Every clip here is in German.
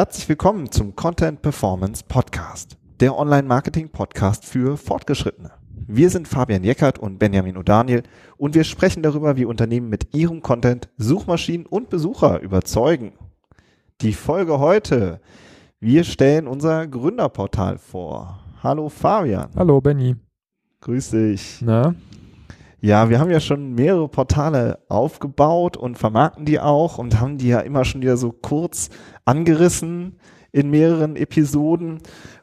Herzlich willkommen zum Content Performance Podcast, der Online-Marketing-Podcast für Fortgeschrittene. Wir sind Fabian Jeckert und Benjamin O'Daniel und wir sprechen darüber, wie Unternehmen mit ihrem Content Suchmaschinen und Besucher überzeugen. Die Folge heute. Wir stellen unser Gründerportal vor. Hallo Fabian. Hallo Benny. Grüß dich. Na? Ja, wir haben ja schon mehrere Portale aufgebaut und vermarkten die auch und haben die ja immer schon wieder so kurz angerissen in mehreren Episoden.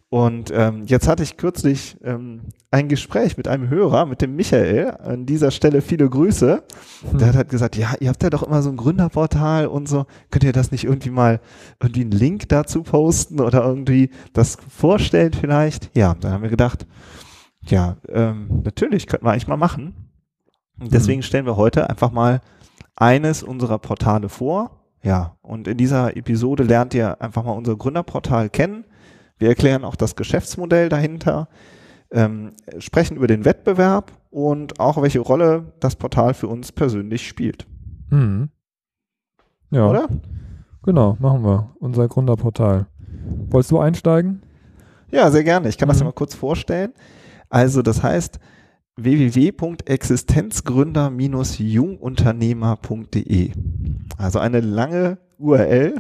Und ähm, jetzt hatte ich kürzlich ähm, ein Gespräch mit einem Hörer, mit dem Michael. An dieser Stelle viele Grüße. Hm. Der hat halt gesagt, ja, ihr habt ja doch immer so ein Gründerportal und so. Könnt ihr das nicht irgendwie mal irgendwie einen Link dazu posten oder irgendwie das vorstellen vielleicht? Ja, dann haben wir gedacht, ja, ähm, natürlich könnten wir eigentlich mal machen. Und deswegen mhm. stellen wir heute einfach mal eines unserer Portale vor. Ja, und in dieser Episode lernt ihr einfach mal unser Gründerportal kennen. Wir erklären auch das Geschäftsmodell dahinter, ähm, sprechen über den Wettbewerb und auch welche Rolle das Portal für uns persönlich spielt. Mhm. Ja. Oder? Genau, machen wir. Unser Gründerportal. Wolltest du einsteigen? Ja, sehr gerne. Ich kann mhm. das ja mal kurz vorstellen. Also, das heißt, www.existenzgründer-jungunternehmer.de. Also eine lange URL,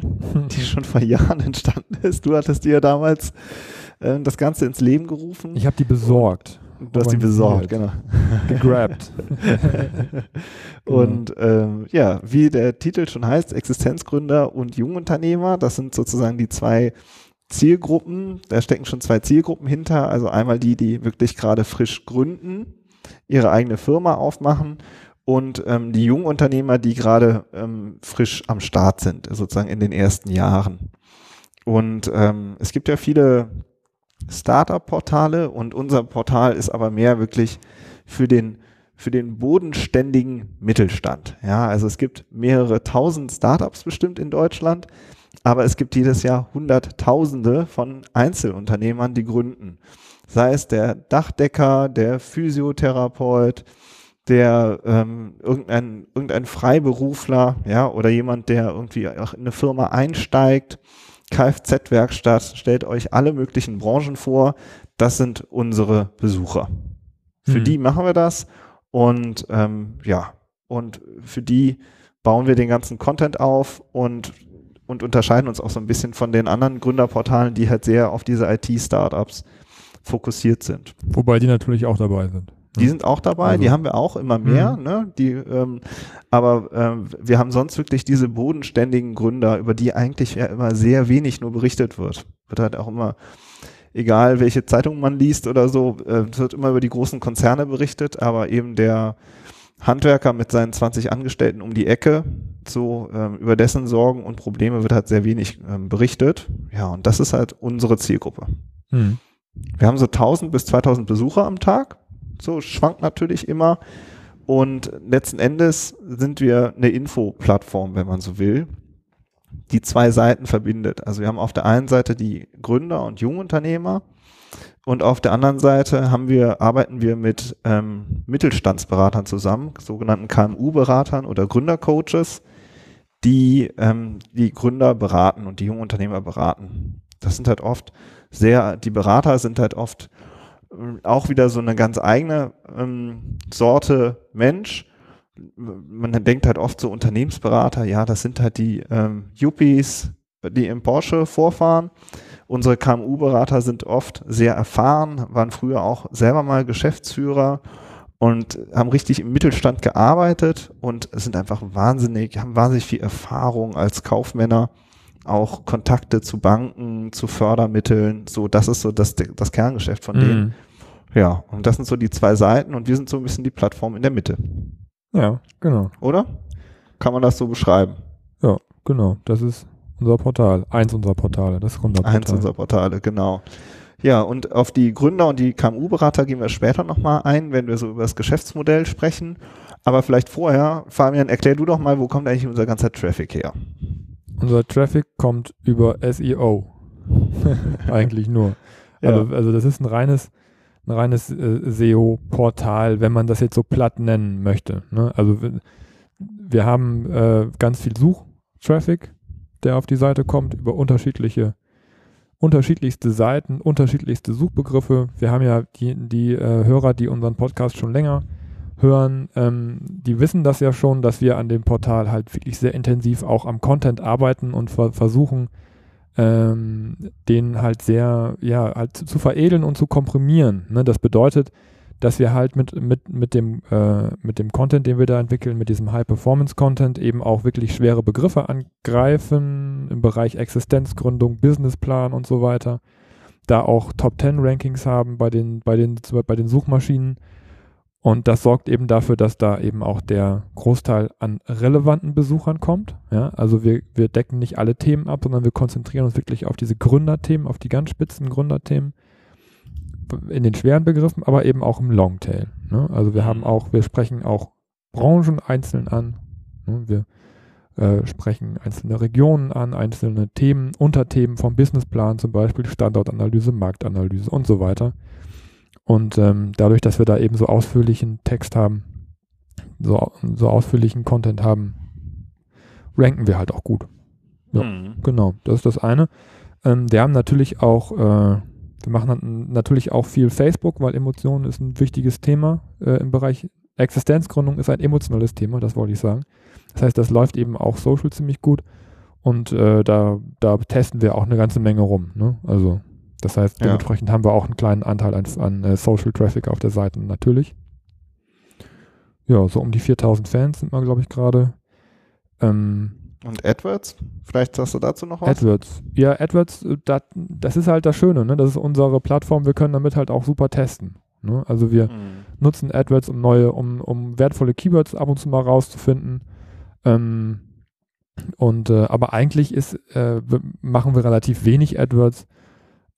die schon vor Jahren entstanden ist. Du hattest dir ja damals äh, das Ganze ins Leben gerufen. Ich habe die besorgt. Du hast die besorgt, genau. Gegrabt. und ähm, ja, wie der Titel schon heißt, Existenzgründer und Jungunternehmer, das sind sozusagen die zwei Zielgruppen. Da stecken schon zwei Zielgruppen hinter. Also einmal die, die wirklich gerade frisch gründen ihre eigene Firma aufmachen und ähm, die jungen Unternehmer, die gerade ähm, frisch am Start sind, sozusagen in den ersten Jahren. Und ähm, es gibt ja viele Startup-Portale und unser Portal ist aber mehr wirklich für den für den bodenständigen Mittelstand. Ja, also es gibt mehrere tausend Startups bestimmt in Deutschland, aber es gibt jedes Jahr Hunderttausende von Einzelunternehmern, die gründen sei es der Dachdecker, der Physiotherapeut, der ähm, irgendein, irgendein Freiberufler, ja, oder jemand, der irgendwie auch in eine Firma einsteigt. Kfz-Werkstatt stellt euch alle möglichen Branchen vor. Das sind unsere Besucher. Für mhm. die machen wir das und ähm, ja, und für die bauen wir den ganzen Content auf und und unterscheiden uns auch so ein bisschen von den anderen Gründerportalen, die halt sehr auf diese IT-Startups fokussiert sind. Wobei die natürlich auch dabei sind. Die ne? sind auch dabei, also. die haben wir auch immer mehr, mhm. ne? Die, ähm, aber ähm, wir haben sonst wirklich diese bodenständigen Gründer, über die eigentlich ja immer sehr wenig nur berichtet wird. Wird halt auch immer, egal welche Zeitung man liest oder so, äh, wird immer über die großen Konzerne berichtet, aber eben der Handwerker mit seinen 20 Angestellten um die Ecke, so ähm, über dessen Sorgen und Probleme wird halt sehr wenig ähm, berichtet. Ja, und das ist halt unsere Zielgruppe. Mhm. Wir haben so 1000 bis 2000 Besucher am Tag. So schwankt natürlich immer. Und letzten Endes sind wir eine Infoplattform, wenn man so will, die zwei Seiten verbindet. Also wir haben auf der einen Seite die Gründer und Jungunternehmer und auf der anderen Seite haben wir, arbeiten wir mit ähm, Mittelstandsberatern zusammen, sogenannten KMU-Beratern oder Gründercoaches, die ähm, die Gründer beraten und die Jungunternehmer beraten. Das sind halt oft sehr, die Berater sind halt oft äh, auch wieder so eine ganz eigene ähm, Sorte Mensch. Man denkt halt oft so Unternehmensberater, ja, das sind halt die ähm, Yuppies, die im Porsche vorfahren. Unsere KMU-Berater sind oft sehr erfahren, waren früher auch selber mal Geschäftsführer und haben richtig im Mittelstand gearbeitet und sind einfach wahnsinnig, haben wahnsinnig viel Erfahrung als Kaufmänner auch Kontakte zu Banken, zu Fördermitteln, so das ist so das, das Kerngeschäft von denen. Mhm. Ja, und das sind so die zwei Seiten und wir sind so ein bisschen die Plattform in der Mitte. Ja, genau. Oder? Kann man das so beschreiben? Ja, genau. Das ist unser Portal. Eins unserer Portale, das Gründerportal. Eins unserer Portale, genau. Ja, und auf die Gründer und die KMU-Berater gehen wir später nochmal ein, wenn wir so über das Geschäftsmodell sprechen. Aber vielleicht vorher, Fabian, erklär du doch mal, wo kommt eigentlich unser ganzer Traffic her? Unser Traffic kommt über SEO. Eigentlich nur. Ja. Also, also, das ist ein reines, ein reines äh, SEO-Portal, wenn man das jetzt so platt nennen möchte. Ne? Also wir, haben äh, ganz viel Suchtraffic der auf die Seite kommt, über unterschiedliche, unterschiedlichste Seiten, unterschiedlichste Suchbegriffe. Wir haben ja die, die äh, Hörer, die unseren Podcast schon länger hören, ähm, die wissen das ja schon, dass wir an dem Portal halt wirklich sehr intensiv auch am Content arbeiten und ver versuchen, ähm, den halt sehr, ja, halt zu, veredeln und zu komprimieren. Ne? Das bedeutet, dass wir halt mit, mit, mit, dem, äh, mit dem Content, den wir da entwickeln, mit diesem High-Performance-Content eben auch wirklich schwere Begriffe angreifen im Bereich Existenzgründung, Businessplan und so weiter. Da auch Top-10-Rankings haben bei den, bei, den, bei den Suchmaschinen und das sorgt eben dafür, dass da eben auch der Großteil an relevanten Besuchern kommt. Ja, also wir, wir decken nicht alle Themen ab, sondern wir konzentrieren uns wirklich auf diese Gründerthemen, auf die ganz spitzen Gründerthemen in den schweren Begriffen, aber eben auch im Longtail. Ne? Also wir haben mhm. auch, wir sprechen auch Branchen einzeln an. Ne? Wir äh, sprechen einzelne Regionen an, einzelne Themen, Unterthemen vom Businessplan, zum Beispiel Standortanalyse, Marktanalyse und so weiter. Und ähm, dadurch, dass wir da eben so ausführlichen Text haben, so, so ausführlichen Content haben, ranken wir halt auch gut. Ja, mhm. genau, das ist das eine. Ähm, wir haben natürlich auch, äh, wir machen natürlich auch viel Facebook, weil Emotionen ist ein wichtiges Thema äh, im Bereich Existenzgründung ist ein emotionales Thema, das wollte ich sagen. Das heißt, das läuft eben auch social ziemlich gut und äh, da, da testen wir auch eine ganze Menge rum. Ne? Also das heißt, dementsprechend ja. haben wir auch einen kleinen Anteil an, an uh, Social Traffic auf der Seite natürlich. Ja, so um die 4000 Fans sind wir, glaube ich, gerade. Ähm, und AdWords? Vielleicht hast du dazu noch was? AdWords. Ja, AdWords, äh, dat, das ist halt das Schöne, ne? Das ist unsere Plattform, wir können damit halt auch super testen. Ne? Also wir mhm. nutzen AdWords, um neue, um, um wertvolle Keywords ab und zu mal rauszufinden. Ähm, und äh, aber eigentlich ist, äh, machen wir relativ wenig AdWords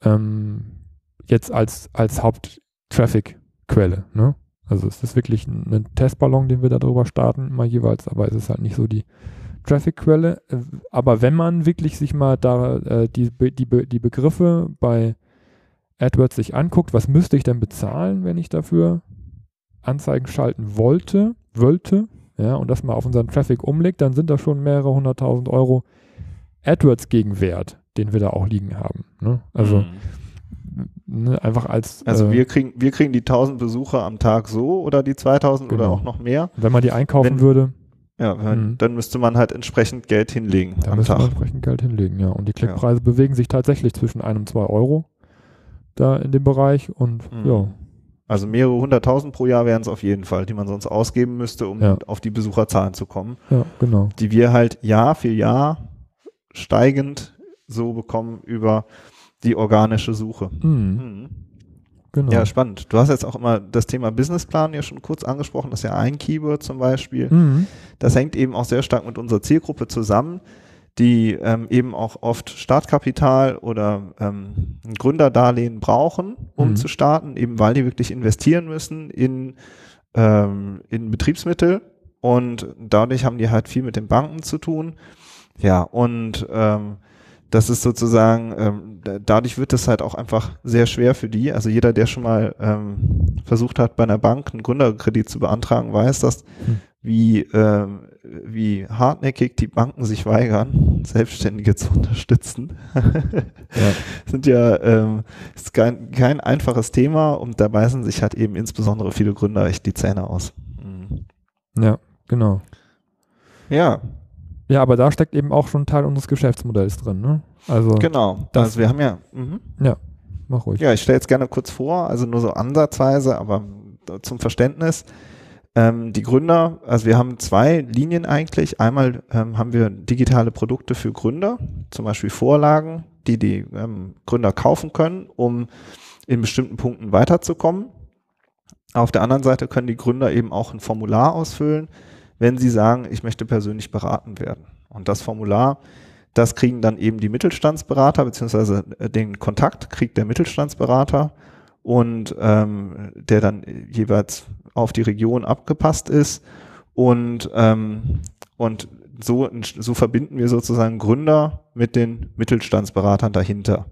ähm, jetzt als, als Haupt-Traffic-Quelle. Ne? Also es ist wirklich ein, ein, Testballon, den wir darüber starten, immer jeweils, aber es ist halt nicht so die Traffic-Quelle. Äh, aber wenn man wirklich sich mal da äh, die, die, die Begriffe bei AdWords sich anguckt, was müsste ich denn bezahlen, wenn ich dafür Anzeigen schalten wollte, wollte, ja, und das mal auf unseren Traffic umlegt, dann sind das schon mehrere hunderttausend Euro AdWords-Gegenwert den wir da auch liegen haben. Ne? Also mhm. ne, einfach als. Also äh, wir kriegen, wir kriegen die 1000 Besucher am Tag so oder die 2000 genau. oder auch noch mehr. Wenn man die einkaufen wenn, würde. Ja, mhm. dann müsste man halt entsprechend Geld hinlegen. Dann müsste Tag. man entsprechend Geld hinlegen, ja. Und die Klickpreise ja. bewegen sich tatsächlich zwischen einem und zwei Euro da in dem Bereich und mhm. ja. Also mehrere hunderttausend pro Jahr wären es auf jeden Fall, die man sonst ausgeben müsste, um ja. auf die Besucherzahlen zu kommen. Ja, genau. Die wir halt Jahr für Jahr steigend so bekommen über die organische Suche. Mhm. Mhm. Genau. Ja, spannend. Du hast jetzt auch immer das Thema Businessplan ja schon kurz angesprochen. Das ist ja ein Keyword zum Beispiel. Mhm. Das hängt eben auch sehr stark mit unserer Zielgruppe zusammen, die ähm, eben auch oft Startkapital oder ähm, ein Gründerdarlehen brauchen, um mhm. zu starten, eben weil die wirklich investieren müssen in, ähm, in Betriebsmittel und dadurch haben die halt viel mit den Banken zu tun. Ja, und ähm, das ist sozusagen, ähm, dadurch wird es halt auch einfach sehr schwer für die. Also jeder, der schon mal ähm, versucht hat, bei einer Bank einen Gründerkredit zu beantragen, weiß, dass hm. wie, ähm, wie hartnäckig die Banken sich weigern, Selbstständige zu unterstützen. ja. Sind ja ähm, ist kein, kein einfaches Thema und da beißen sich halt eben insbesondere viele Gründer echt die Zähne aus. Mhm. Ja, genau. Ja, ja, aber da steckt eben auch schon ein Teil unseres Geschäftsmodells drin, ne? Also genau. Das, also wir haben ja. Mh. Ja, mach ruhig. Ja, ich stelle jetzt gerne kurz vor, also nur so ansatzweise, aber zum Verständnis. Ähm, die Gründer, also wir haben zwei Linien eigentlich. Einmal ähm, haben wir digitale Produkte für Gründer, zum Beispiel Vorlagen, die die ähm, Gründer kaufen können, um in bestimmten Punkten weiterzukommen. Auf der anderen Seite können die Gründer eben auch ein Formular ausfüllen, wenn Sie sagen, ich möchte persönlich beraten werden. Und das Formular, das kriegen dann eben die Mittelstandsberater, beziehungsweise äh, den Kontakt kriegt der Mittelstandsberater und ähm, der dann jeweils auf die Region abgepasst ist. Und, ähm, und so, so verbinden wir sozusagen Gründer mit den Mittelstandsberatern dahinter.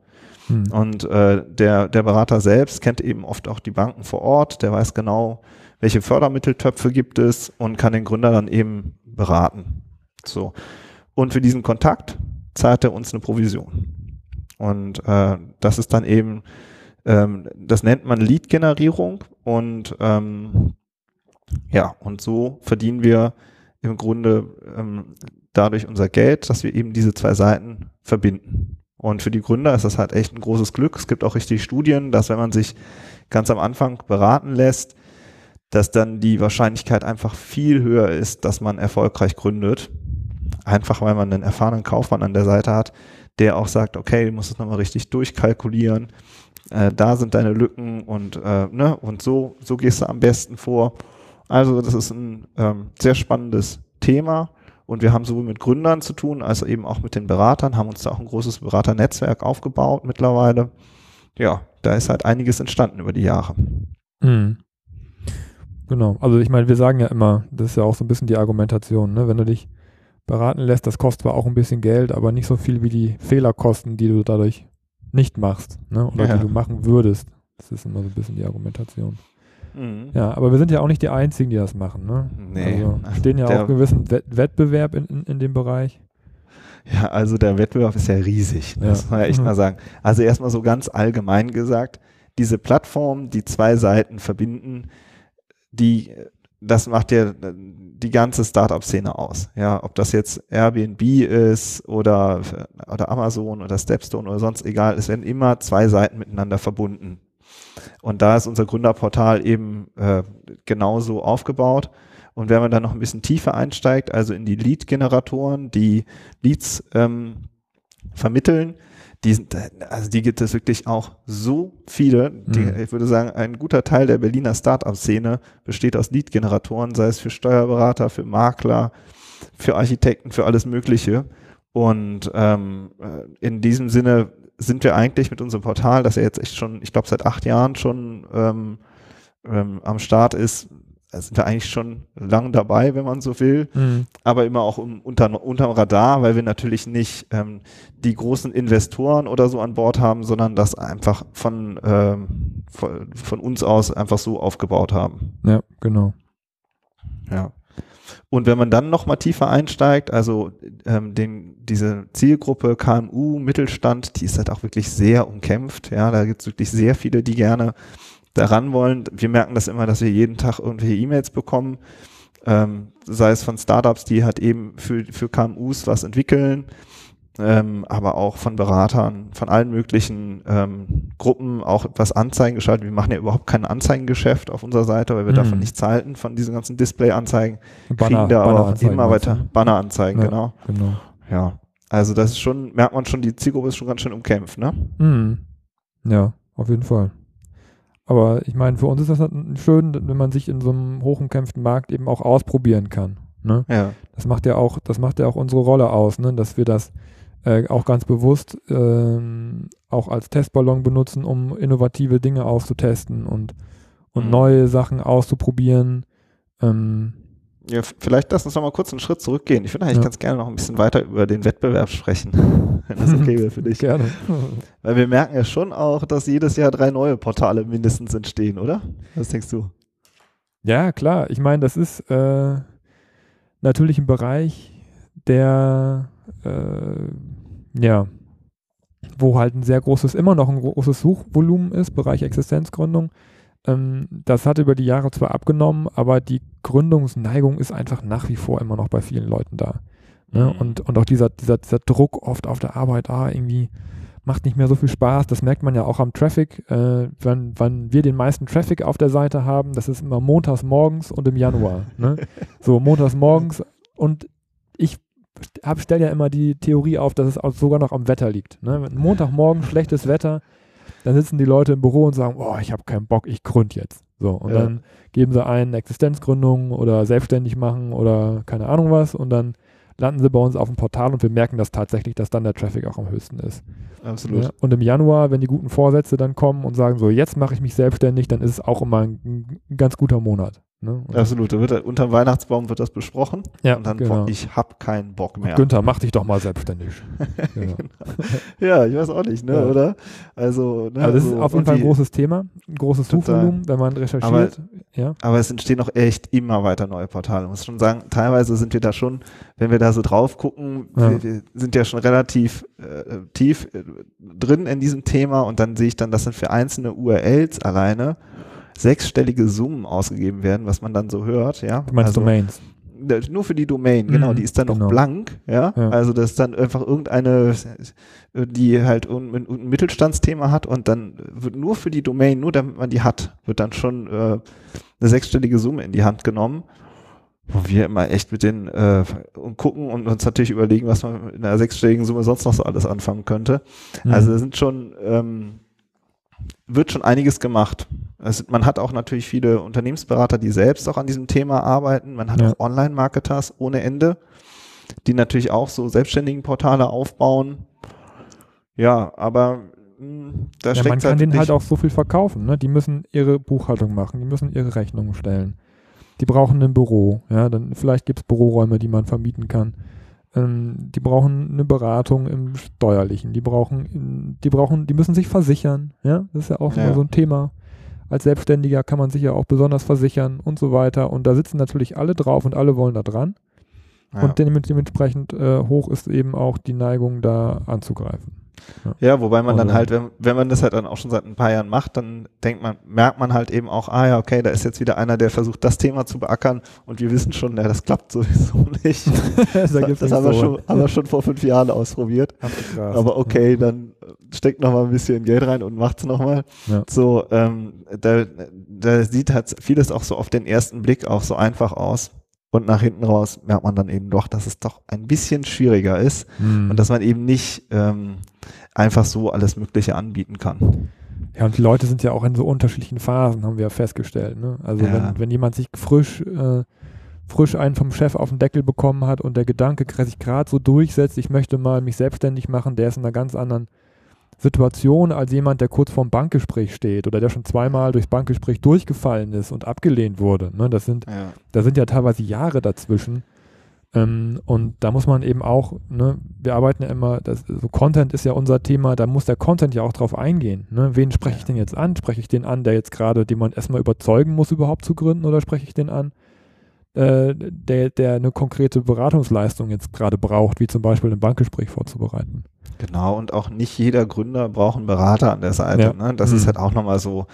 Hm. Und äh, der, der Berater selbst kennt eben oft auch die Banken vor Ort, der weiß genau, welche Fördermitteltöpfe gibt es und kann den Gründer dann eben beraten. So. Und für diesen Kontakt zahlt er uns eine Provision. Und äh, das ist dann eben, ähm, das nennt man Lead-Generierung und ähm, ja, und so verdienen wir im Grunde ähm, dadurch unser Geld, dass wir eben diese zwei Seiten verbinden. Und für die Gründer ist das halt echt ein großes Glück. Es gibt auch richtig Studien, dass wenn man sich ganz am Anfang beraten lässt, dass dann die Wahrscheinlichkeit einfach viel höher ist, dass man erfolgreich gründet. Einfach weil man einen erfahrenen Kaufmann an der Seite hat, der auch sagt, okay, du musst es nochmal richtig durchkalkulieren. Äh, da sind deine Lücken und, äh, ne, und so, so gehst du am besten vor. Also das ist ein ähm, sehr spannendes Thema und wir haben sowohl mit Gründern zu tun, als eben auch mit den Beratern, haben uns da auch ein großes Beraternetzwerk aufgebaut mittlerweile. Ja, da ist halt einiges entstanden über die Jahre. Mhm. Genau, also ich meine, wir sagen ja immer, das ist ja auch so ein bisschen die Argumentation, ne? wenn du dich beraten lässt, das kostet zwar auch ein bisschen Geld, aber nicht so viel wie die Fehlerkosten, die du dadurch nicht machst ne? oder ja. die du machen würdest. Das ist immer so ein bisschen die Argumentation. Mhm. Ja, aber wir sind ja auch nicht die Einzigen, die das machen. Ne? Nee. Also stehen ja auch gewissen Wett Wettbewerb in, in, in dem Bereich. Ja, also der Wettbewerb ist ja riesig, ja. das muss man ja echt mhm. mal sagen. Also erstmal so ganz allgemein gesagt, diese Plattformen, die zwei Seiten verbinden, die, das macht ja die ganze Startup-Szene aus. Ja, ob das jetzt Airbnb ist oder, oder Amazon oder Stepstone oder sonst egal, es werden immer zwei Seiten miteinander verbunden. Und da ist unser Gründerportal eben äh, genauso aufgebaut. Und wenn man dann noch ein bisschen tiefer einsteigt, also in die Lead-Generatoren, die Leads ähm, vermitteln, die sind, also die gibt es wirklich auch so viele. Die, mhm. Ich würde sagen, ein guter Teil der Berliner Startup-Szene besteht aus Lead-Generatoren, sei es für Steuerberater, für Makler, für Architekten, für alles Mögliche. Und ähm, äh, in diesem Sinne sind wir eigentlich mit unserem Portal, das ja jetzt echt schon, ich glaube, seit acht Jahren schon ähm, ähm, am Start ist, sind wir eigentlich schon lang dabei, wenn man so will, mhm. aber immer auch um, unter, unterm Radar, weil wir natürlich nicht ähm, die großen Investoren oder so an Bord haben, sondern das einfach von, ähm, von, von uns aus einfach so aufgebaut haben. Ja, genau. Ja. Und wenn man dann noch mal tiefer einsteigt, also ähm, den, diese Zielgruppe KMU, Mittelstand, die ist halt auch wirklich sehr umkämpft. Ja, da gibt es wirklich sehr viele, die gerne daran wollen. Wir merken das immer, dass wir jeden Tag irgendwelche E-Mails bekommen, ähm, sei es von Startups, die halt eben für, für KMUs was entwickeln ähm, aber auch von Beratern, von allen möglichen ähm, Gruppen auch etwas Anzeigen geschaltet. Wir machen ja überhaupt kein Anzeigengeschäft auf unserer Seite, weil wir mhm. davon nichts halten, von diesen ganzen Display-Anzeigen. Kriegen da aber auch immer weiter Banner-Anzeigen, ja, genau. genau. Ja, also das ist schon, merkt man schon, die Zielgruppe ist schon ganz schön umkämpft, ne? Mhm. Ja, auf jeden Fall. Aber ich meine, für uns ist das schön, wenn man sich in so einem hochumkämpften Markt eben auch ausprobieren kann. Ne? Ja. Das macht ja auch, das macht ja auch unsere Rolle aus, ne? dass wir das äh, auch ganz bewusst ähm, auch als Testballon benutzen, um innovative Dinge auszutesten und, und mhm. neue Sachen auszuprobieren. Ähm, ja, vielleicht lass uns noch mal kurz einen Schritt zurückgehen. Ich würde eigentlich ja. ganz gerne noch ein bisschen weiter über den Wettbewerb sprechen, wenn das okay wäre für dich. Gerne. Weil wir merken ja schon auch, dass jedes Jahr drei neue Portale mindestens entstehen, oder? Was denkst du? Ja, klar. Ich meine, das ist äh, natürlich ein Bereich, der äh, ja, wo halt ein sehr großes, immer noch ein großes Suchvolumen ist, Bereich Existenzgründung. Ähm, das hat über die Jahre zwar abgenommen, aber die Gründungsneigung ist einfach nach wie vor immer noch bei vielen Leuten da. Ne? Mhm. Und, und auch dieser, dieser, dieser Druck oft auf der Arbeit, ah, irgendwie macht nicht mehr so viel Spaß. Das merkt man ja auch am Traffic. Äh, wenn, wenn wir den meisten Traffic auf der Seite haben, das ist immer montags morgens und im Januar. Ne? So, montags morgens und ich stelle ja immer die Theorie auf, dass es auch sogar noch am Wetter liegt. Ne? Wenn Montagmorgen schlechtes Wetter, dann sitzen die Leute im Büro und sagen, oh, ich habe keinen Bock, ich gründe jetzt. So, und ja. dann geben sie ein Existenzgründung oder selbstständig machen oder keine Ahnung was und dann landen sie bei uns auf dem Portal und wir merken das tatsächlich, dass dann der Traffic auch am höchsten ist. Absolut. Ja, und im Januar, wenn die guten Vorsätze dann kommen und sagen, so jetzt mache ich mich selbstständig, dann ist es auch immer ein, ein ganz guter Monat. Ne? Und Absolut. Da wird, unter Weihnachtsbaum wird das besprochen. Ja, und dann, genau. boah, ich hab keinen Bock mehr. Günther, mach dich doch mal selbstständig. genau. Ja, ich weiß auch nicht, ne, Ja. oder? Also, ne, Also das ist so, auf jeden und Fall ein großes Thema, ein großes. Suchvolumen, wenn man recherchiert. ja. Aber es entstehen auch echt immer weiter neue Portale. Ich muss schon sagen, teilweise sind wir da schon, wenn wir da so drauf gucken, Ja. wir, wir sind ja schon relativ äh, tief äh, drin in diesem Thema und dann sehe ich dann, dass dann für einzelne URLs alleine sechsstellige Summen ausgegeben werden, was man dann so hört, ja. Du meinst also, Domains. Nur für die Domain, genau, Mhm, die ist dann genau. noch blank, ja? Ja. Also das ist dann einfach irgendeine, die halt ein, ein Mittelstandsthema hat und dann wird nur für die Domain, nur damit man die hat, wird dann schon äh, eine sechsstellige Summe in die Hand genommen. Wo wir immer echt mit den äh, und gucken und uns natürlich überlegen, was man mit einer sechsstelligen Summe sonst noch so alles anfangen könnte. Mhm. Also da sind schon, ähm, wird schon einiges gemacht. Also man hat auch natürlich viele Unternehmensberater, die selbst auch an diesem Thema arbeiten. Man hat Ja. auch Online-Marketers ohne Ende, die natürlich auch so selbstständigen Portale aufbauen. Ja, aber mh, da ja, steckt man kann halt denen halt auch so viel verkaufen. Ne? Die müssen ihre Buchhaltung machen, die müssen ihre Rechnungen stellen. Die brauchen ein Büro. Ja, dann vielleicht gibt es Büroräume, die man vermieten kann. Ähm, die brauchen eine Beratung im Steuerlichen. Die brauchen, die brauchen, die müssen sich versichern. Ja, das ist ja auch Ja. immer so ein Thema. Als Selbstständiger kann man sich ja auch besonders versichern und so weiter. Und da sitzen natürlich alle drauf und alle wollen da dran. ja. Und dem- dementsprechend äh, hoch ist eben auch die Neigung, da anzugreifen. Ja, wobei man dann halt, wenn, wenn man das halt dann auch schon seit ein paar Jahren macht, dann denkt man, merkt man halt eben auch, ah ja, okay, da ist jetzt wieder einer, der versucht, das Thema zu beackern und wir wissen schon, ja, das klappt sowieso nicht. da das das nicht haben, wir so schon, haben wir schon vor fünf Jahren ausprobiert. Aber okay, dann steckt noch mal ein bisschen Geld rein und macht's noch mal. Ja. So, ähm, da, da sieht halt vieles auch so auf den ersten Blick auch so einfach aus. Und nach hinten raus merkt man dann eben doch, dass es doch ein bisschen schwieriger ist Hm. und dass man eben nicht ähm, einfach so alles Mögliche anbieten kann. Ja, und die Leute sind ja auch in so unterschiedlichen Phasen, haben wir ja festgestellt. Ne? Also Ja. wenn, wenn jemand sich frisch, äh, frisch einen vom Chef auf den Deckel bekommen hat und der Gedanke sich gerade so durchsetzt, ich möchte mal mich selbstständig machen, der ist in einer ganz anderen Situation als jemand, der kurz vorm Bankgespräch steht oder der schon zweimal durchs Bankgespräch durchgefallen ist und abgelehnt wurde. Ne? Das sind Ja. da sind ja teilweise Jahre dazwischen. Ähm, und da muss man eben auch, ne, wir arbeiten ja immer, das, so Content ist ja unser Thema, da muss der Content ja auch drauf eingehen. Ne? Wen spreche ich denn jetzt an? Spreche ich den an, der jetzt gerade, den man erstmal überzeugen muss, überhaupt zu gründen, oder spreche ich den an, äh, der, der eine konkrete Beratungsleistung jetzt gerade braucht, wie zum Beispiel ein Bankgespräch vorzubereiten? Genau, und auch nicht jeder Gründer braucht einen Berater an der Seite. Ja. Ne? Das Mhm. ist halt auch nochmal so,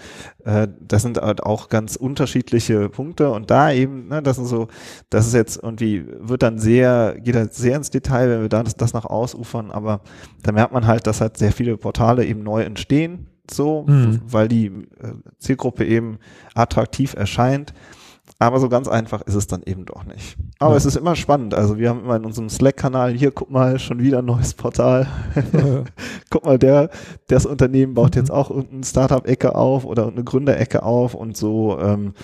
äh, das sind halt auch ganz unterschiedliche Punkte und da eben, ne, das ist so, das ist jetzt irgendwie, wird dann sehr, geht halt sehr ins Detail, wenn wir da das, das nach ausufern, aber da merkt man halt, dass halt sehr viele Portale eben neu entstehen, so, Mhm. weil die äh, Zielgruppe eben attraktiv erscheint. Aber so ganz einfach ist es dann eben doch nicht. Aber Ja. es ist immer spannend. Also wir haben immer in unserem Slack-Kanal, hier guck mal, schon wieder ein neues Portal. guck mal, der, das Unternehmen baut Mhm. jetzt auch irgendeine Startup-Ecke auf oder eine Gründerecke auf und so ähm,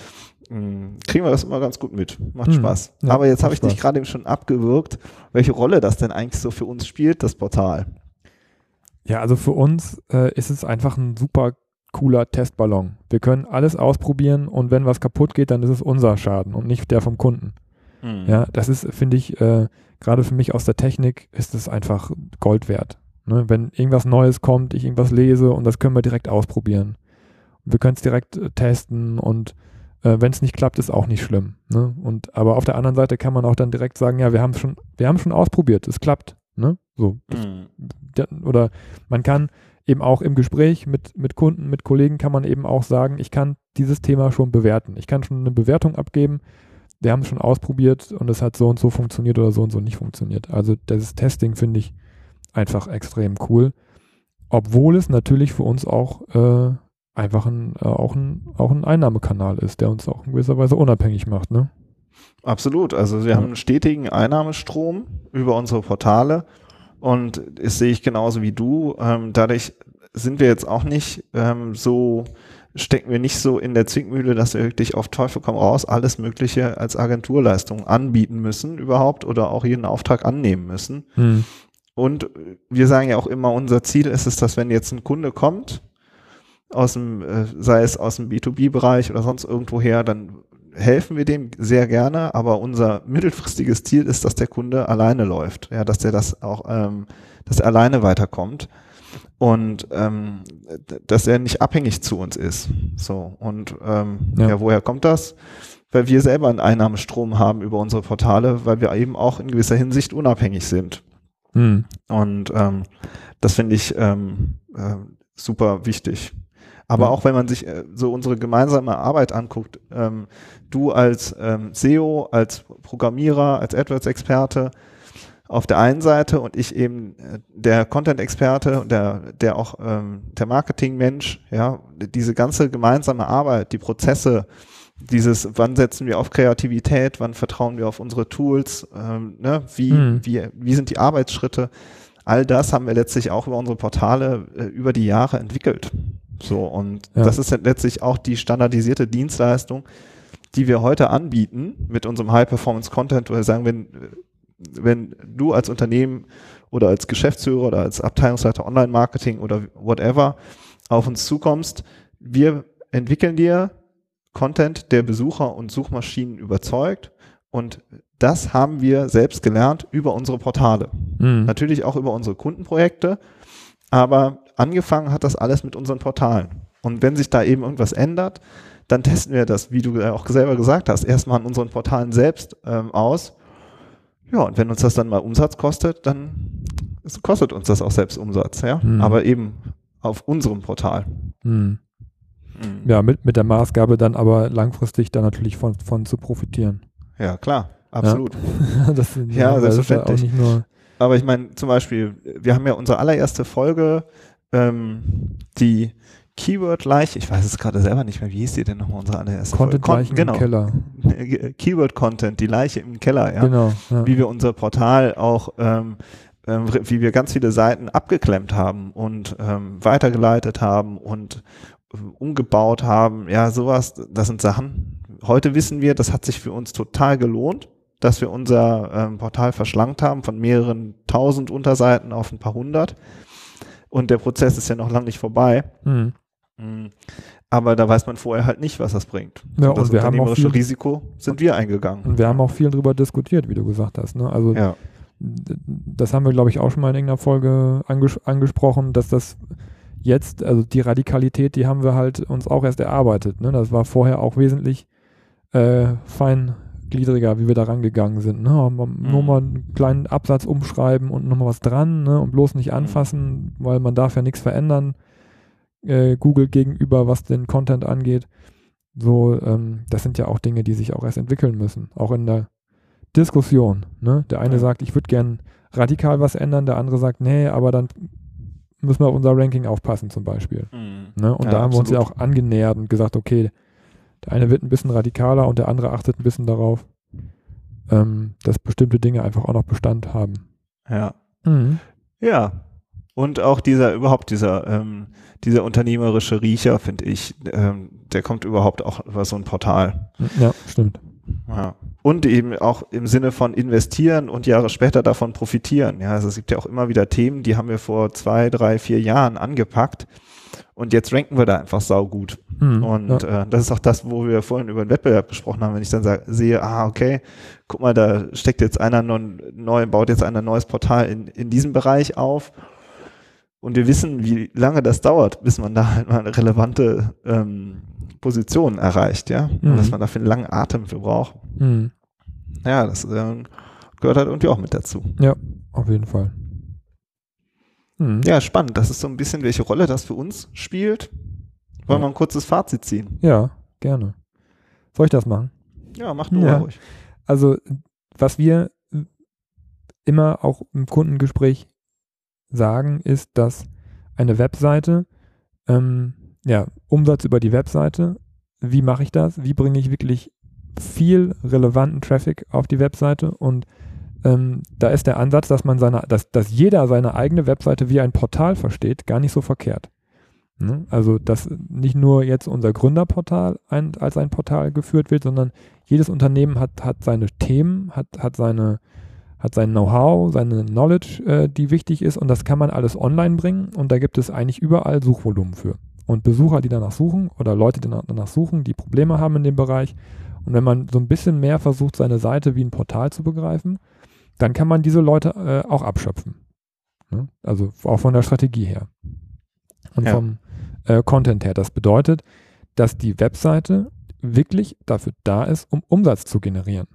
kriegen wir das immer ganz gut mit. Macht Mhm. Spaß. Ja, Aber jetzt habe ich dich gerade eben schon abgewürgt, welche Rolle das denn eigentlich so für uns spielt, das Portal. Ja, also für uns äh, ist es einfach ein super cooler Testballon. Wir können alles ausprobieren und wenn was kaputt geht, dann ist es unser Schaden und nicht der vom Kunden. Ja, das ist, finde ich, äh, gerade für mich aus der Technik ist es einfach Gold wert. Ne? Wenn irgendwas Neues kommt, ich irgendwas lese und das können wir direkt ausprobieren. Wir können es direkt äh, testen und äh, wenn es nicht klappt, ist auch nicht schlimm. Ne? Und aber auf der anderen Seite kann man auch dann direkt sagen, ja, wir haben schon, wir haben schon ausprobiert, es klappt. Ne? So, das Mhm. der- oder man kann eben auch im Gespräch mit, mit Kunden, mit Kollegen kann man eben auch sagen, ich kann dieses Thema schon bewerten. Ich kann schon eine Bewertung abgeben. Wir haben es schon ausprobiert und es hat so und so funktioniert oder so und so nicht funktioniert. Also das Testing finde ich einfach extrem cool. Obwohl es natürlich für uns auch äh, einfach ein, äh, auch, ein, auch ein Einnahmekanal ist, der uns auch in gewisser Weise unabhängig macht. Ne? Absolut. Also wir Ja. haben einen stetigen Einnahmestrom über unsere Portale und das sehe ich genauso wie du. Ähm, dadurch sind wir jetzt auch nicht ähm, so, stecken wir nicht so in der Zwickmühle, dass wir wirklich auf Teufel komm raus alles Mögliche als Agenturleistung anbieten müssen überhaupt oder auch jeden Auftrag annehmen müssen. Hm. Und wir sagen ja auch immer, unser Ziel ist es, dass wenn jetzt ein Kunde kommt, aus dem, äh, sei es aus dem B2B-Bereich oder sonst irgendwoher, dann helfen wir dem sehr gerne, aber unser mittelfristiges Ziel ist, dass der Kunde alleine läuft, ja, dass der das auch, ähm, dass er alleine weiterkommt und ähm, dass er nicht abhängig zu uns ist. So und ähm, ja. ja, woher kommt das? Weil wir selber einen Einnahmestrom haben über unsere Portale, weil wir eben auch in gewisser Hinsicht unabhängig sind. Hm. Und ähm, das finde ich ähm, äh, super wichtig. Aber ja. auch wenn man sich äh, so unsere gemeinsame Arbeit anguckt, ähm, du als ähm, SEO, als Programmierer, als AdWords-Experte auf der einen Seite und ich eben äh, der Content-Experte und der, der auch ähm, der Marketing-Mensch, ja, diese ganze gemeinsame Arbeit, die Prozesse, dieses, wann setzen wir auf Kreativität, wann vertrauen wir auf unsere Tools, ähm, ne, wie, mhm. wie, wie sind die Arbeitsschritte, all das haben wir letztlich auch über unsere Portale äh, über die Jahre entwickelt. So, und ja. das ist letztlich auch die standardisierte Dienstleistung, die wir heute anbieten mit unserem High-Performance-Content, wo wir sagen, wenn, wenn du als Unternehmen oder als Geschäftsführer oder als Abteilungsleiter Online-Marketing oder whatever auf uns zukommst, wir entwickeln dir Content, der Besucher und Suchmaschinen überzeugt und das haben wir selbst gelernt über unsere Portale. Mhm. Natürlich auch über unsere Kundenprojekte, aber angefangen hat das alles mit unseren Portalen. Und wenn sich da eben irgendwas ändert, dann testen wir das, wie du auch selber gesagt hast, erstmal an unseren Portalen selbst ähm, aus. Ja, und wenn uns das dann mal Umsatz kostet, dann kostet uns das auch selbst Umsatz, ja. Mhm. Aber eben auf unserem Portal. Mhm. Mhm. Ja, mit, mit der Maßgabe dann aber langfristig dann natürlich von, von zu profitieren. Ja, klar, absolut. Ja, das, ja, ja selbstverständlich. Ja auch nicht nur aber ich meine, zum Beispiel, wir haben ja unsere allererste Folge, ähm, die Keyword-Leiche, ich weiß es gerade selber nicht mehr, wie hieß die denn nochmal unsere allererste Content Folge? Con genau. im Keller. Keyword-Content, die Leiche im Keller, ja. Genau. Ja. Wie wir unser Portal auch ähm, ähm, wie wir ganz viele Seiten abgeklemmt haben und ähm, weitergeleitet haben und äh, umgebaut haben. Ja, sowas, das sind Sachen. Heute wissen wir, das hat sich für uns total gelohnt dass wir unser ähm, Portal verschlankt haben von mehreren tausend Unterseiten auf ein paar hundert. Und der Prozess ist ja noch lange nicht vorbei. Mhm. mhm. Aber da weiß man vorher halt nicht, was das bringt. Ja, und das und wir haben auch viel, Risiko sind wir eingegangen. Und wir haben auch viel darüber diskutiert, wie du gesagt hast. Ne? Also ja. das haben wir, glaube ich, auch schon mal in irgendeiner Folge anges angesprochen, dass das jetzt, also die Radikalität, die haben wir halt uns auch erst erarbeitet. Ne? Das war vorher auch wesentlich äh, fein gliedriger, wie wir da rangegangen sind. Ne? Mhm. Nur mal einen kleinen Absatz umschreiben und nochmal was dran ne? und bloß nicht mhm. anfassen, weil man darf ja nichts verändern. Äh, Google gegenüber, was den Content angeht. So, ähm, das sind ja auch Dinge, die sich auch erst entwickeln müssen. Auch in der Diskussion. Ne? Der eine mhm. sagt, ich würde gern radikal was ändern, der andere sagt, nee, aber dann müssen wir auf unser Ranking aufpassen zum Beispiel. Mhm. Ne? Und ja, da haben absolut. wir uns ja auch angenähert und gesagt, okay, der eine wird ein bisschen radikaler und der andere achtet ein bisschen darauf, ähm, dass bestimmte Dinge einfach auch noch Bestand haben. Ja. Mhm. Ja. Und auch dieser, überhaupt dieser, ähm, dieser unternehmerische Riecher, finde ich, ähm, der kommt überhaupt auch über so ein Portal. Ja, stimmt. Ja. Und eben auch im Sinne von investieren und Jahre später davon profitieren. Ja, also es gibt ja auch immer wieder Themen, die haben wir vor zwei, drei, vier Jahren angepackt und jetzt ranken wir da einfach saugut. Mhm, und ja. äh, das ist auch das, wo wir vorhin über den Wettbewerb gesprochen haben. Wenn ich dann sag, sehe, ah, okay, guck mal, da steckt jetzt einer neu, baut jetzt ein neues Portal in, in diesem Bereich auf. Und wir wissen, wie lange das dauert, bis man da halt mal eine relevante ähm, Position erreicht, ja. Mhm. Und dass man dafür einen langen Atem für braucht. Mhm. Ja, das äh, gehört halt irgendwie auch mit dazu. Ja, auf jeden Fall. Mhm. Ja, spannend. Das ist so ein bisschen, welche Rolle das für uns spielt. Wollen ja. wir ein kurzes Fazit ziehen? Ja, gerne. Soll ich das machen? Ja, mach du ja. ruhig. Also, was wir immer auch im Kundengespräch sagen, ist, dass eine Webseite, ähm, ja, Umsatz über die Webseite, wie mache ich das? Wie bringe ich wirklich viel relevanten Traffic auf die Webseite und ähm, da ist der Ansatz, dass man seine, dass, dass jeder seine eigene Webseite wie ein Portal versteht, gar nicht so verkehrt. Ne? Also, dass nicht nur jetzt unser Gründerportal ein, als ein Portal geführt wird, sondern jedes Unternehmen hat, hat seine Themen, hat, hat seine, hat sein Know-how, seine Knowledge, äh, die wichtig ist und das kann man alles online bringen und da gibt es eigentlich überall Suchvolumen für. Und Besucher, die danach suchen oder Leute, die danach suchen, die Probleme haben in dem Bereich Und wenn man so ein bisschen mehr versucht, seine Seite wie ein Portal zu begreifen, dann kann man diese Leute äh, auch abschöpfen. Ne? Also auch von der Strategie her und ja. vom äh, Content her. Das bedeutet, dass die Webseite wirklich dafür da ist, um Umsatz zu generieren.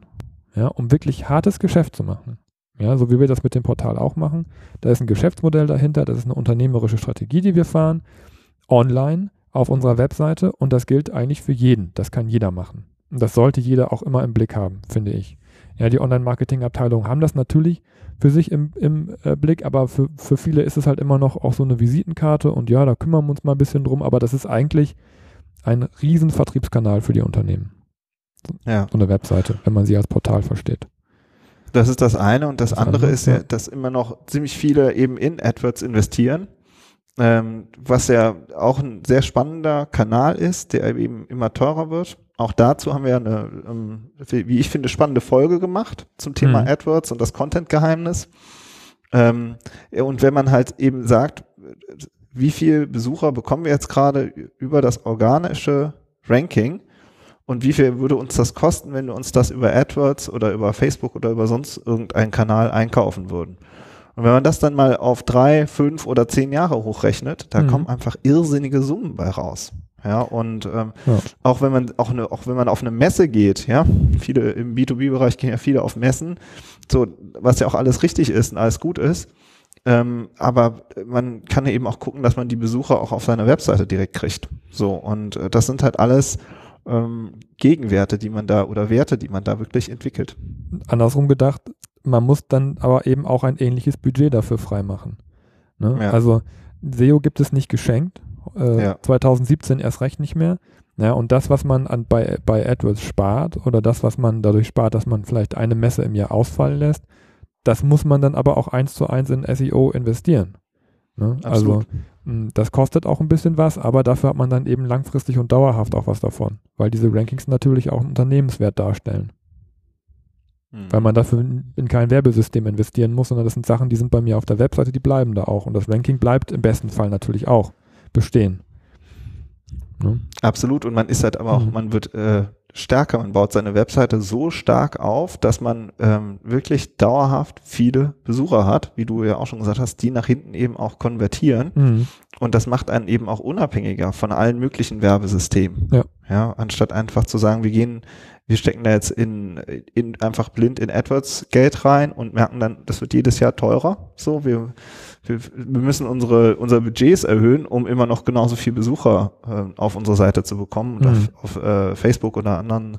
Ja, um wirklich hartes Geschäft zu machen. Ja, so wie wir das mit dem Portal auch machen. Da ist ein Geschäftsmodell dahinter, das ist eine unternehmerische Strategie, die wir fahren, online auf unserer Webseite und das gilt eigentlich für jeden. Das kann jeder machen. Und das sollte jeder auch immer im Blick haben, finde ich. Ja, die Online-Marketing-Abteilungen haben das natürlich für sich im, im äh, Blick, aber für, für viele ist es halt immer noch auch so eine Visitenkarte und ja, da kümmern wir uns mal ein bisschen drum, aber das ist eigentlich ein riesen Vertriebskanal für die Unternehmen. Ja. So eine Webseite, wenn man sie als Portal versteht. Das ist das eine und das, das andere, andere ist ja, dass immer noch ziemlich viele eben in AdWords investieren, ähm, was ja auch ein sehr spannender Kanal ist, der eben immer teurer wird. Auch dazu haben wir eine, ähm, wie ich finde, spannende Folge gemacht zum Thema mhm. AdWords und das Content-Geheimnis. Ähm, und wenn man halt eben sagt, wie viel Besucher bekommen wir jetzt gerade über das organische Ranking, und wie viel würde uns das kosten, wenn wir uns das über AdWords oder über Facebook oder über sonst irgendeinen Kanal einkaufen würden? Und wenn man das dann mal auf drei, fünf oder zehn Jahre hochrechnet, da mhm. kommen einfach irrsinnige Summen bei raus. Ja, und ähm, ja. auch wenn man auch eine, auch wenn man auf eine Messe geht, ja, viele im B2B-Bereich gehen ja viele auf Messen, so was ja auch alles richtig ist und alles gut ist. Ähm, aber man kann eben auch gucken, dass man die Besucher auch auf seiner Webseite direkt kriegt. So, und äh, das sind halt alles ähm, Gegenwerte, die man da oder Werte, die man da wirklich entwickelt. Andersrum gedacht, man muss dann aber eben auch ein ähnliches Budget dafür freimachen. Ne? Ja. Also SEO gibt es nicht geschenkt, äh, ja. 2017 erst recht nicht mehr. Ja, und das, was man an, bei, bei AdWords spart oder das, was man dadurch spart, dass man vielleicht eine Messe im Jahr ausfallen lässt, das muss man dann aber auch eins zu eins in SEO investieren. Ne? Also hm, das kostet auch ein bisschen was, aber dafür hat man dann eben langfristig und dauerhaft auch was davon, weil diese Rankings natürlich auch einen Unternehmenswert darstellen. Mhm. Weil man dafür in kein Werbesystem investieren muss, sondern das sind Sachen, die sind bei mir auf der Webseite, die bleiben da auch. Und das Ranking bleibt im besten Fall natürlich auch bestehen. Ne? Absolut. Und man ist halt aber auch, mhm. man wird äh, stärker. Man baut seine Webseite so stark auf, dass man ähm, wirklich dauerhaft viele Besucher hat, wie du ja auch schon gesagt hast, die nach hinten eben auch konvertieren. Mhm. Und das macht einen eben auch unabhängiger von allen möglichen Werbesystemen. Ja. ja, anstatt einfach zu sagen, wir gehen, wir stecken da jetzt in, in einfach blind in AdWords Geld rein und merken dann, das wird jedes Jahr teurer. So, wir wir, wir müssen unsere, unsere Budgets erhöhen, um immer noch genauso viel Besucher äh, auf unsere Seite zu bekommen. Und mhm. auf, auf äh, Facebook oder anderen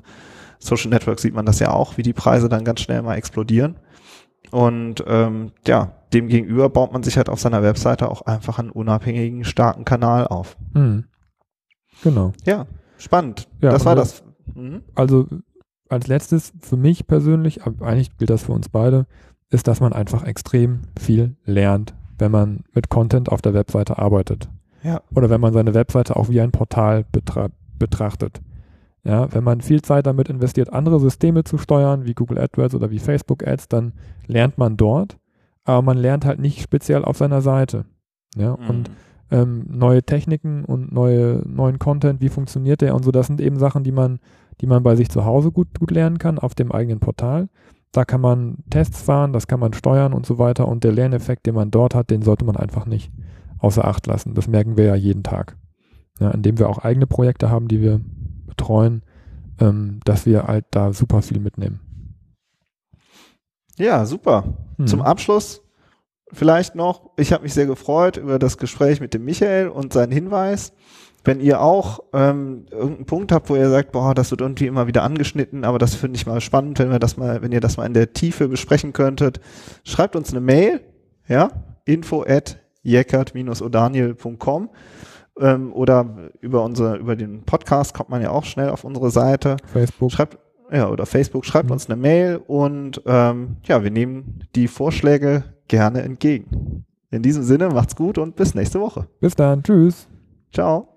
Social Networks sieht man das ja auch, wie die Preise dann ganz schnell mal explodieren. Und ähm, ja, demgegenüber baut man sich halt auf seiner Webseite auch einfach einen unabhängigen, starken Kanal auf. Mhm. Genau. Ja, spannend. Ja, das war das. Mhm. Also als letztes für mich persönlich, aber eigentlich gilt das für uns beide, ist, dass man einfach extrem viel lernt wenn man mit Content auf der Webseite arbeitet. Ja. Oder wenn man seine Webseite auch wie ein Portal betra betrachtet. Ja, wenn man viel Zeit damit investiert, andere Systeme zu steuern, wie Google AdWords oder wie Facebook Ads, dann lernt man dort, aber man lernt halt nicht speziell auf seiner Seite. Ja, mhm. und ähm, neue Techniken und neue, neuen Content, wie funktioniert der und so, das sind eben Sachen, die man, die man bei sich zu Hause gut, gut lernen kann, auf dem eigenen Portal. Da kann man Tests fahren, das kann man steuern und so weiter. Und der Lerneffekt, den man dort hat, den sollte man einfach nicht außer Acht lassen. Das merken wir ja jeden Tag. Ja, indem wir auch eigene Projekte haben, die wir betreuen, ähm, dass wir halt da super viel mitnehmen. Ja, super. Hm. Zum Abschluss vielleicht noch, ich habe mich sehr gefreut über das Gespräch mit dem Michael und seinen Hinweis. Wenn ihr auch ähm, irgendeinen Punkt habt, wo ihr sagt, boah, das wird irgendwie immer wieder angeschnitten, aber das finde ich mal spannend, wenn wir das mal, wenn ihr das mal in der Tiefe besprechen könntet, schreibt uns eine Mail, ja, info at jeckert-odaniel.com ähm, oder über unsere, über den Podcast kommt man ja auch schnell auf unsere Seite. Facebook. Schreibt, ja, oder Facebook, schreibt uns eine Mail und ähm, ja, wir nehmen die Vorschläge gerne entgegen. In diesem Sinne, macht's gut und bis nächste Woche. Bis dann. Tschüss. Ciao.